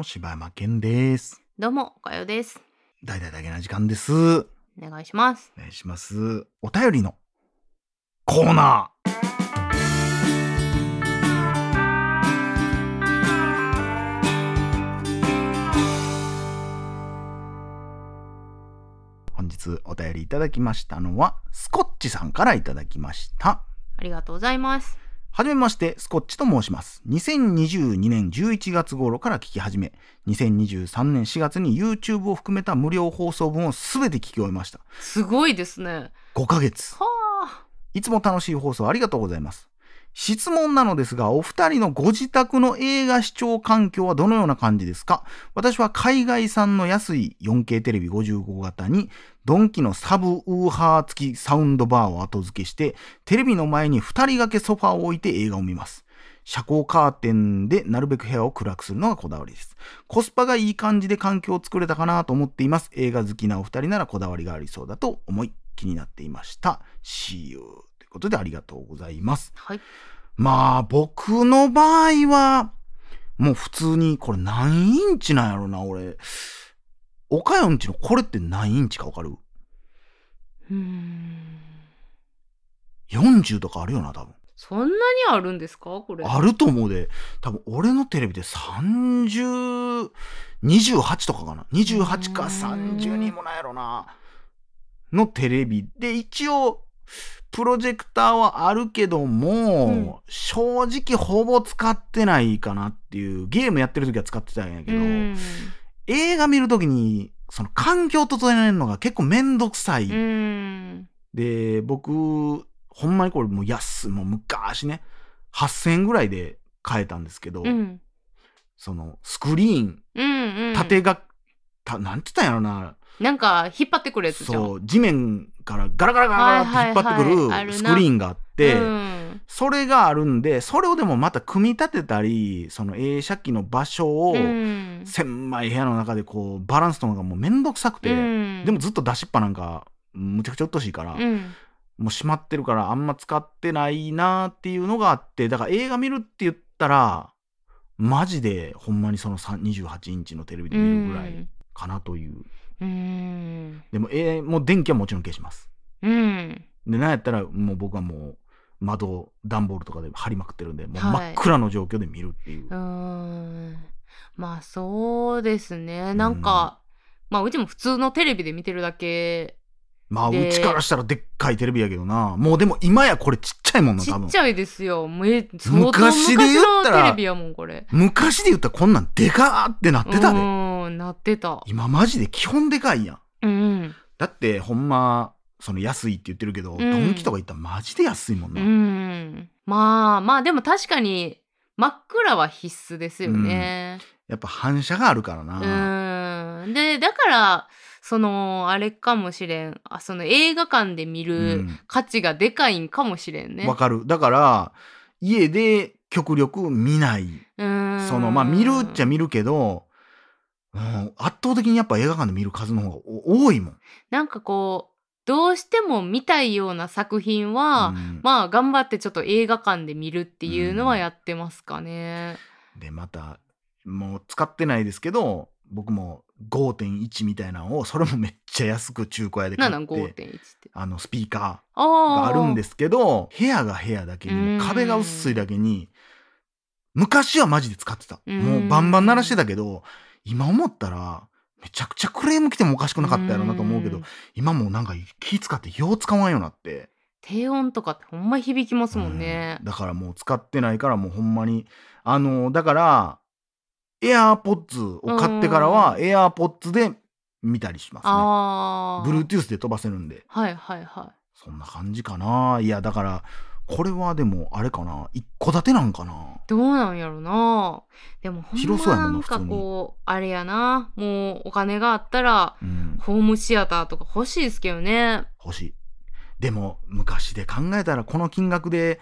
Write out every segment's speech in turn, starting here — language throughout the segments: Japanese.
も柴山健です。どうも、おかよです。大々だけな時間です。おお願いします。願いします。お便りのコーナー。本日お便りいただきましたのは、スコッチさんからいただきました。ありがとうございます。はじめまして、スコッチと申します。2022年11月頃から聞き始め、2023年4月に YouTube を含めた無料放送分をすべて聞き終えました。すごいですね。5ヶ月。はあ。いつも楽しい放送ありがとうございます。質問なのですが、お二人のご自宅の映画視聴環境はどのような感じですか？私は海外産の安い 4K テレビ55型に、ドンキのサブウーハー付きサウンドバーを後付けして、テレビの前に二人掛けソファーを置いて映画を見ます。遮光カーテンでなるべく部屋を暗くするのがこだわりです。コスパがいい感じで環境を作れたかなと思っています。映画好きなお二人ならこだわりがありそうだと思い気になっていました。See you いうことでありがとうございます。はい。まあ僕の場合はもう普通にこれ何インチなんやろな俺。岡山んちのこれって何インチかわかる？うーん。?40 とかあるよな多分。そんなにあるんですか？これ。あると思うで。多分俺のテレビで30、28とかかな？28かうーん30にもないやろな。のテレビで一応、プロジェクターはあるけども、うん正直ほぼ使ってないかなっていう、ゲームやってる時は使ってたんやけど、うん。映画見る時に、その環境整えるのが結構めんどくさい。うん。で、僕、ほんまにこれもう安い、もう昔ね、8000円ぐらいで買えたんですけど、うん。そのスクリーン、うん。うん。縦が、たなんて言ったんやろな、なんか、引っ張ってくるやつじゃん。そう、地面からガラガラガラガラって引っ張ってくるスクリーンがあって、うん。それがあるんで、それをでもまた組み立てたり、その映写機の場所を、うん。狭い部屋の中でこう、バランスとのがもうめんどくさくて、うんでもずっと出しっぱなんか、むちゃくちゃうっとしいから、うん。もう閉まってるからあんま使ってないなーっていうのがあって、だから映画見るって言ったら、マジでほんまにその3 28インチのテレビで見るぐらいかなという。うん。でも、えーもう電気はもちろん消します。うん。で、なんやったらもう僕はもう窓、段ボールとかで貼りまくってるんで、もうはい真っ暗の状況で見るっていう。うん。まあ、そうですね。なんか、まあ、うちも普通のテレビで見てるだけまあ、うでちからしたらでっかいテレビやけどな。もうでも今やこれちっちゃいもんな、多分ちっち。ゃいですよ。昔昔で言ったらのテレビやもん、これ。昔で言ったらこんなんでかーってなってたで。うん、なってた。今マジで基本でかいやん。うん。だってほんまその安いって言ってるけど、んドンキとか行ったらマジで安いもんうな、ん。まあまあ、でも確かに、真っ暗は必須ですよね。やっぱ反射があるからな、うん。で、だから、その、あれかもしれん。あ、その映画館で見うるん価値がでかいんかもしれんね。わかるだから家で極力見ない、うん。そのまあ見るっちゃ見るけど、うん、圧倒的にやっぱ映画館で見る数の方がお多いもん、なんかこう、どうしても見たいような作品は、うんまあ頑張ってちょっと映画館で見るっていうのはやってますかね。でまたもう使ってないですけど僕も5.1みたいなのをそれもめっちゃ安く中古屋で買って5.1って。あのスピーカ。ーがあるんですすけど部屋が部屋だけに壁が薄いだけに昔はマジで使ってたうんもうバンバン鳴らしてたけど今思ったらめちゃくちゃクレーム来てもおかしくなかったやろなと思うけどん今もうなんか気使ってよう使わんようになって低音とかってほんま響きますもんねうん。だからもう使ってないからもうほんまにあのだから AirPods を買ってからはうん。AirPods で見たりしますね。Bluetooth で飛ばせるんで。はいはいはそんな感じかな。いやだからこれはでもあれかな。一戸建てなんかな。いどうなんやろな。でもほん広そうやもんなまなんかこう、あれやな。もうお金があったら、うん。ホームシアターとか欲しいですけどね。欲しい。でも昔で考えたらこの金額で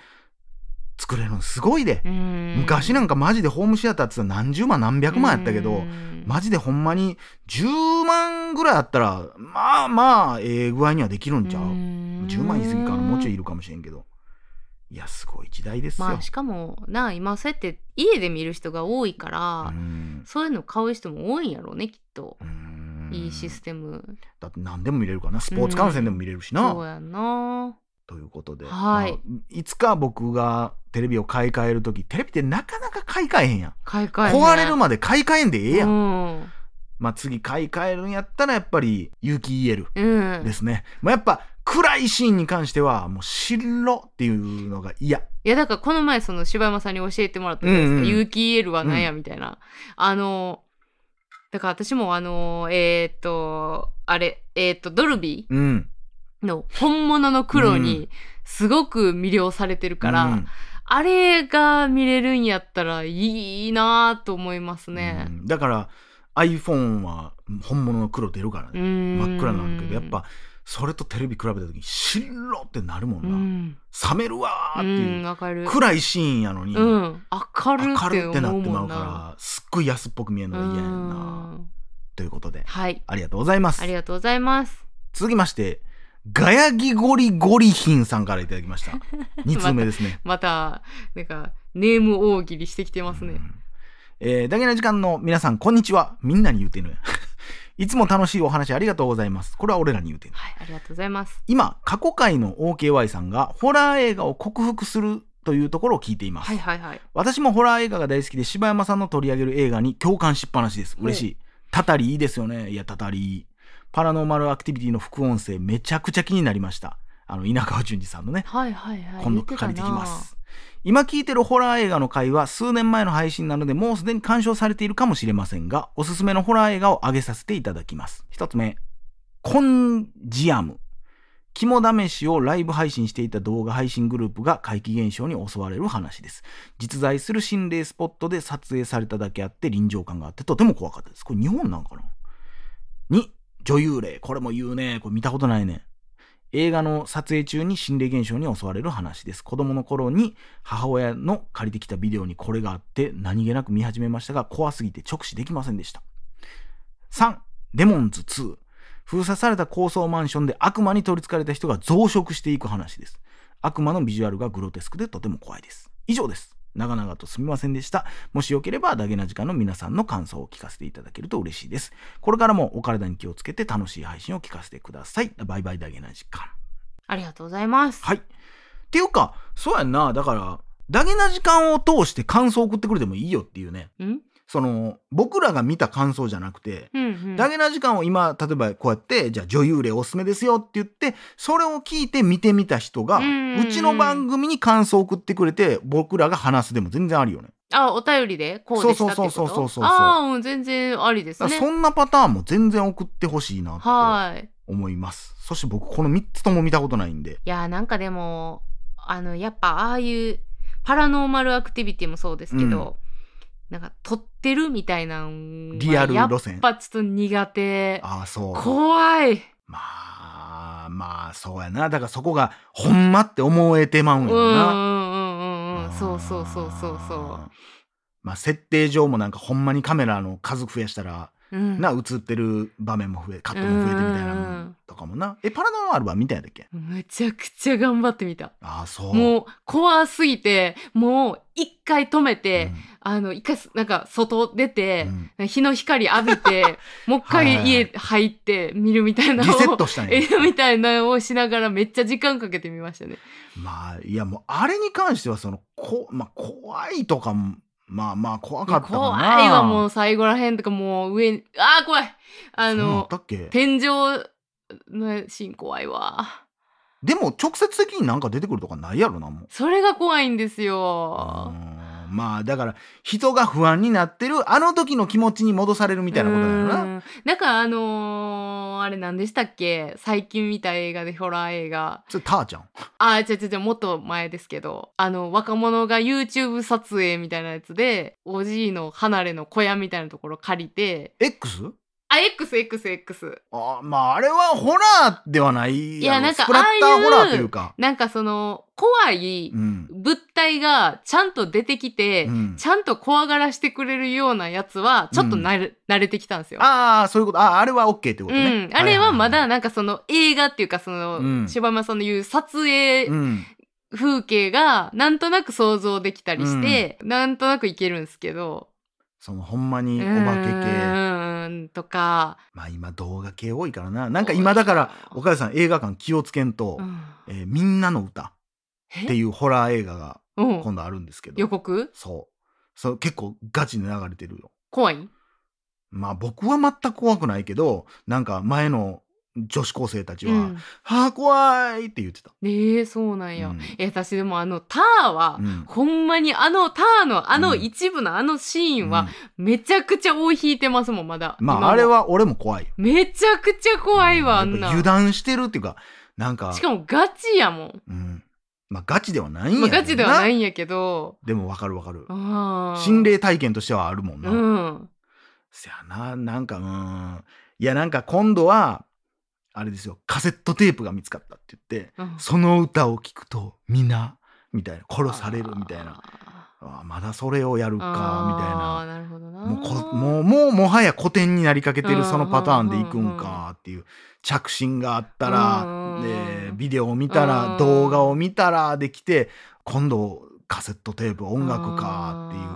作れるのすごいで、うん。昔なんかマジでホームシアターって言ったら何十万何百万やったけど、うん。マジでほんまに10万ぐらいあったらまあまあええ具合にはできるんちゃう、ん。10万言い過ぎかなもうちょいいるかもしれんけど。いやすごい時代ですよ、まあしかもな今そうやって家で見る人が多いから、うん。そういうの買う人も多いんやろうねきっと。う、ん。いいシステム。だって何でも見れるからな。スポーツ観戦でも見れるしな、そうやんなということで、はい。まあいつか僕がテレビを買い替える時テレビってなかなか買い替えへんやん。買い替えね壊れるまで買い替えんでええやん、うん。まあ次買い替えるんやったらやっぱり有機 EL うん。ですね、まあ、やっぱ暗いシーンに関してはもう白っていうのが嫌。いやだからこの前その柴山さんに教えてもらったじゃないですか、うんうん。有機 EL は何やみたいな、あのだから私もあのえーっとあれえーっとドルビうん。ーの本物の黒うにすごく魅了されてるから、うん。あれが見れるんやったらいいなと思いますね。う。ん。だから iPhone は本物の黒出るからね、真真っ暗になるけどやっぱそれとテレビ比べた時に白ってなるもんな、うん、冷めるわーってう。いう。暗いシーンやのに、うん、明る明ってるってなってまう。からすっごい安っぽく見えるのが嫌やねんうなん。ということで。はい、ありがとうございます。ありがとうございます。続きましてガヤギゴリゴリヒンさんからいただきました。2通目ですね。また、なんか、ネーム大喜利してきてますね。うん。えー、ダゲな時間の皆さんこんにちは。みんなに言うてんのやいつも楽しいお話ありがとうございます。これは俺らに言うてんのはい、ありがとうございます。今過去回の OKY さんがホラー映画を克服するというところを聞いています、はいはいはい。私もホラー映画が大好きで柴山さんの取り上げる映画に共感しっぱなしです。嬉しい。たたりいいですよね。いやたたりパラノーマルアクティビティの副音声めちゃくちゃ気になりました。あの稲川淳二さんのね。はいはいはい。今度借りてきます。今聞いてるホラー映画の回は数年前の配信なのでもうすでに鑑賞されているかもしれませんがおすすめのホラー映画を挙げさせていただきます。一つ目。コンジアム。肝試しをライブ配信していた動画配信グループが怪奇現象に襲われる話です。実在する心霊スポットで撮影されただけあって臨場感があってとても怖かったです。これ日本なんかな？2女優霊これも言うねこれ見たことないね映画の撮影中に心霊現象に襲われる話です。子供の頃に母親の借りてきたビデオにこれがあって何気なく見始めましたが怖すぎて直視できませんでした。3、デモンズ2。封鎖された高層マンションで悪魔に取り憑かれた人が増殖していく話です。悪魔のビジュアルがグロテスクでとても怖いです。以上です。長々とすみませんでした。もしよければ、ダゲな時間の皆さんの感想を聞かせていただけると嬉しいです。これからもお体に気をつけて楽しい配信を聞かせてください。バイバイダゲな時間。ありがとうございます。はい。っていうか、そうやんな。だから、ダゲな時間を通して感想を送ってくれてもいいよっていうね。ん？その、僕らが見た感想じゃなくて、うんうん。ダゲな時間を今、例えばこうやって、じゃあ女優霊おすすめですよって言って、それを聞いて見てみた人が、うんうんうんうちの番組に感想を送ってくれて、僕らが話すでも全然あるよね。あ、お便りでこうでしたってこと？そうそうそうそうそうそうああ、うん、全然ありですね。そんなパターンも全然送ってほしいなってはい。い思います。そして僕、この3つとも見たことないんで。や、なんかでも、あの、やっぱああいうパラノーマルアクティビティもそうですけど、なんか撮ってるみたいなリアルやっ路線。ぱちょっと苦手。ああ、そう。怖い。まあ、まあ、そうやな。だからそこが、ほんまって思えてまうんやろな。うんうんうんうんうん。そうそうそうそうそまあ、設定上もなんかほんまにカメラの数増やしたら、う。うん、な、映ってる場面も増え、カットも増えてみたいなとかもな。え、パラノーマルは見たんやったっけ？めちゃくちゃ頑張ってみた。ああ、そう。もう怖すぎて、もう一回止めうん、て、あの、一回すなんか外出てう、ん日の光浴びて、もう一回家入って見るみたいなのをリセットしたんやえ。みたいなのをしながらめっちゃ時間かけてみましたね。まあ、いやもう、あれに関しては、その、こ、まあ、怖いとかも、まあまあ、怖かった。怖いわ、もう最後らへんとかもう上に、あー怖いあの天井のシーン怖いわ。でも、直接的になんか出てくるとかないやろな、もう。それが怖いんですうよ。んまあだから人が不安になってるあの時の気持ちに戻されるみたいなことだような。んなんかあのーあれ何でしたっけ？最近見た映画でホラー映画。それターちゃん？あ、違う違う違う、もっと前ですけど、あの、若者が YouTube 撮影みたいなやつで、おじいの離れの小屋みたいなところ借りて、X? あ、X、X、X。あまああれはホラーではないいやなんかスプラッターホラーというか。なんかその、怖いうん。物体がちゃんと出てきて、うんちゃんと怖がらしてくれるようなやつは、ちょっと慣れ,、慣れてきたんですよ。ああそういうことああれは OK ってことうね。ん、あれはまだなんかその映画っていうかその、うん柴山さんの言う撮影うん風景がなんとなく想像できたりして、なんとなくいけるんですけどそのほんまうにお化け系。とか。まあ今動画系多いからな。なんか今だから岡谷さん映画館気をつけんとう、ん。えーみんなの歌っていうホラー映画がうん。今度あるんですけど。予告？そう。そう結構ガチで流れてるよ。怖い？まあ僕は全く怖くないけどなんか前の女子高生たちは「うんはあ怖い!」って言ってた、ええそうなんや、うん。え私でもあのターは、うん。ほんまにあのターのあのうん。一部のあのシーンはうん。めちゃくちゃ尾引いてますもんまだ。まああれは俺も怖い。よめちゃくちゃ怖いわあんな。油断してるっていうかなんか。しかもガチやもん、うん、まあガチではないんやまあ、けどな。ガチではないんやけど。でもわかるわかる。心霊体験としてはあるもんな、うん。せやななんかうん。いやなんか今度はあれですよ。カセットテープが見つかったって言ってうん。その歌を聴くと皆みたいな。殺されるみたいな。あまだそれをやるかみたいな。もうこもうもはや古典になりかけてうんるそのパターンでいくんかっていう着信があったらうんでビデオを見たうんら動画を見たらできて今度カセットテープ音楽かっていう。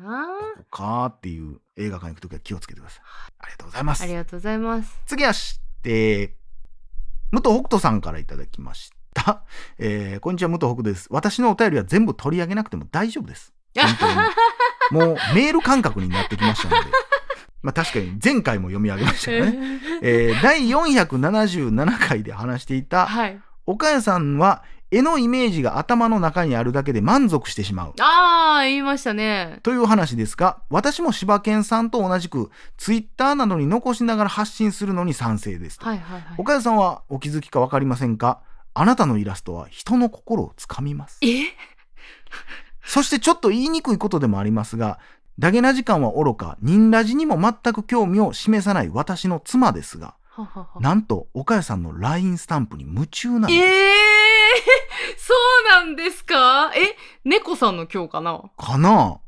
ここかっていう映画館行くときは気をつけてください。ありがとうございます。あり。がとうございます。次はして、武藤北斗さんからいただきました。えーこんにちは、武藤北斗です。私のお便りは全部取り上げなくても大丈夫です。本当にもうメール感覚になってきましたので。まあ確かに前回も読み上げましたよね。えー第477回で話していた、はい岡谷さんは絵のイメージが頭の中にあるだけで満足してしまう。ああ言いましたねという話ですが、私も柴犬さんと同じく、ツイッターなどに残しながら発信するのに賛成ですと。はいはいはい岡谷さんはお気づきか分かりませんか？あなたのイラストは人の心をつかみます。え？そしてちょっと言いにくいことでもありますが、ダゲな時間は愚か、人ラジにも全く興味を示さない私の妻ですが、はははなんと岡谷さんの LINE スタンプに夢中なんです。ええそうなんですか？え猫さんの今日かな？かな？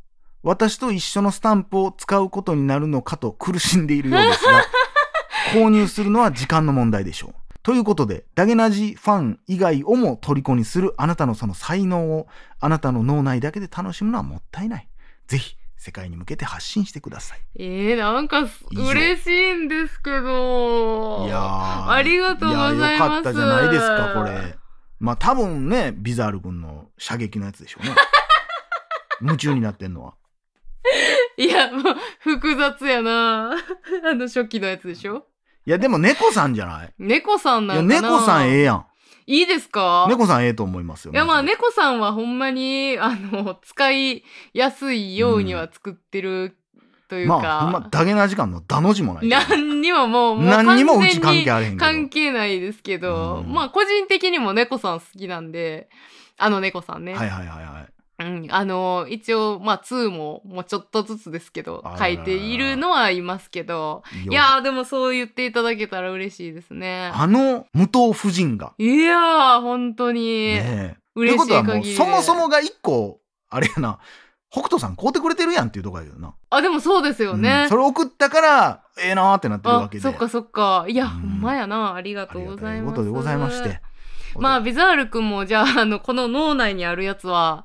私と一緒のスタンプを使うことになるのかと苦しんでいるようですが、購入するのは時間の問題でしょう。ということで、ダゲナジファン以外をも虜にするあなたのその才能をあなたの脳内だけで楽しむのはもったいない。ぜひ、世界に向けて発信してください。えー、なんか嬉しいんですけどいやーありがとうございますやよかったじゃないですか、これ。まあ多分ね、ビザール君の射撃のやつでしょうね。夢中になってんのは。いやもう複雑やな あの初期のやつでしょ？いや、でも猫さんじゃない？猫さんいや、なんかな猫さんええやん。いいですか？猫さんええと思いますよ。いやまあ猫さんはほんまにあの使いやすいようには作ってるというか、まあ、ほんま、ダゲな時間のダの字もない。何にももうもう何にもうち関係あれへんけど。関係ないですけど、うん。まあ個人的にも猫さん好きなんで。あの猫さんね、はいはいはいはい。うん、あの一応まあ2ももうちょっとずつですけど書いているのはいますけど。いいやーでもそう言っていただけたら嬉しいですね。あの武藤夫人が。いやー本当に、ねえ。嬉しいということはもう、そもそもが一個、あれやな、北斗さん買うてくれてるやんっていうとこやけどな。あでもそうですよね、うんそれ送ったから、ええなーってなってるわけで。あそっかそっかいや、うんほんまやなありがとうございますありがたいことでございまして。まあビザールくんもじゃああのこの脳内にあるやつは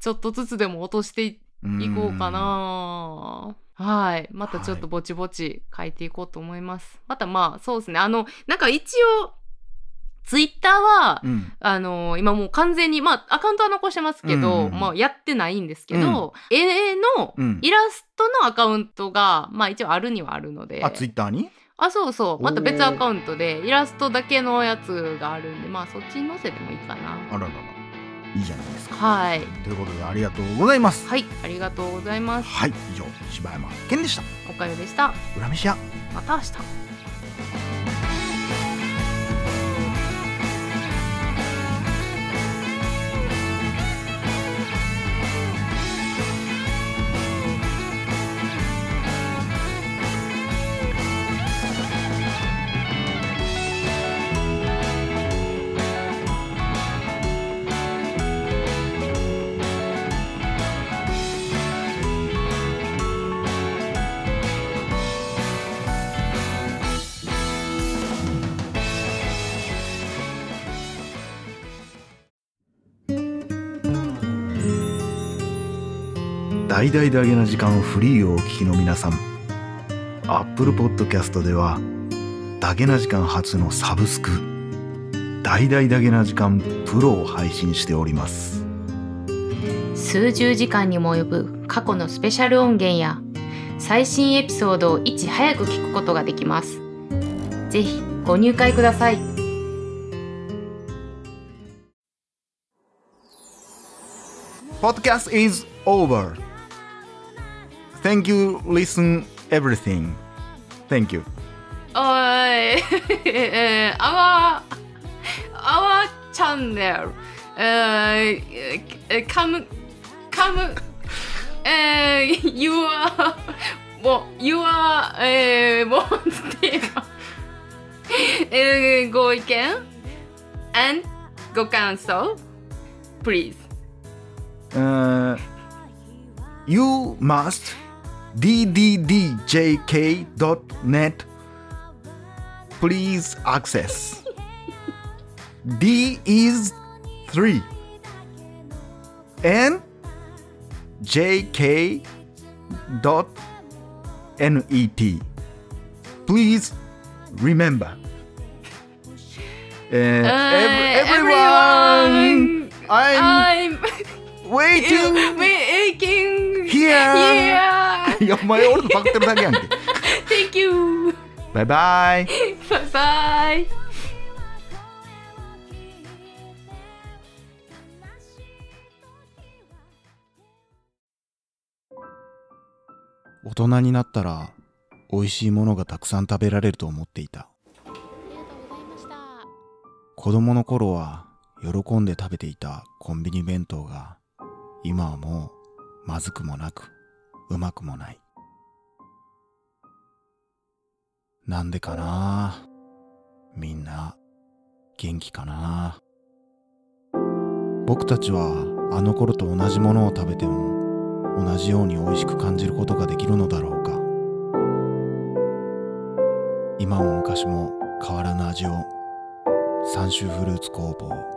ちょっとずつでも落としていいこうかな。はい。またちょっとぼちぼち書いていこうと思います。またまあそうですね。あの、なんか一応、ツイッターは、うん。あの今もう完全に、まあアカウントは残してますけど、うんうんうんまあやってないんですけど、絵のうん。イラストのアカウントが、まあ一応あるにはあるので。あ、ツイッターに？あ、そうそう。また別アカウントでイラストだけのやつがあるんで、まあそっちに載せてもいいかな。あららら。いいじゃないですか。はい。ということで、ありがとうございます。はい。ありがとうございます。はい。以上、柴山健でした。おかよでした。裏飯屋。また明日。大々だげな時間フリーをお聞きの皆さん。Apple Podcast ではだげな時間初のサブスク大々だげな時間プロを配信しております。数十時間にも及ぶ過去のスペシャル音源や最新エピソードをいち早く聞くことができます。ぜひご入会ください。Podcast is over Thank you listen everything Thank you おいえー、our our channel えー、come come えー、your もう your えー、もうテーマえー、ご意見 and ご感想 please Uh, you must dddjk.net please access. D is 3 and jk dot net please remember. Uh, ev- Uh, everyone i'm I'm waiting making here. yeah いやお前俺のパクってるだけやんけ。Thank you. バイバイ bye bye. 大人になったら美味しいものがたくさん食べられると思っていた。子供の頃は喜んで食べていたコンビニ弁当が今はもうまずくもなくうまくもない。なんでかな？みんな元気かな？僕たちはあの頃と同じものを食べても同じように美味しく感じることができるのだろうか。今も昔も変わらぬ味を。三州フルーツ工房。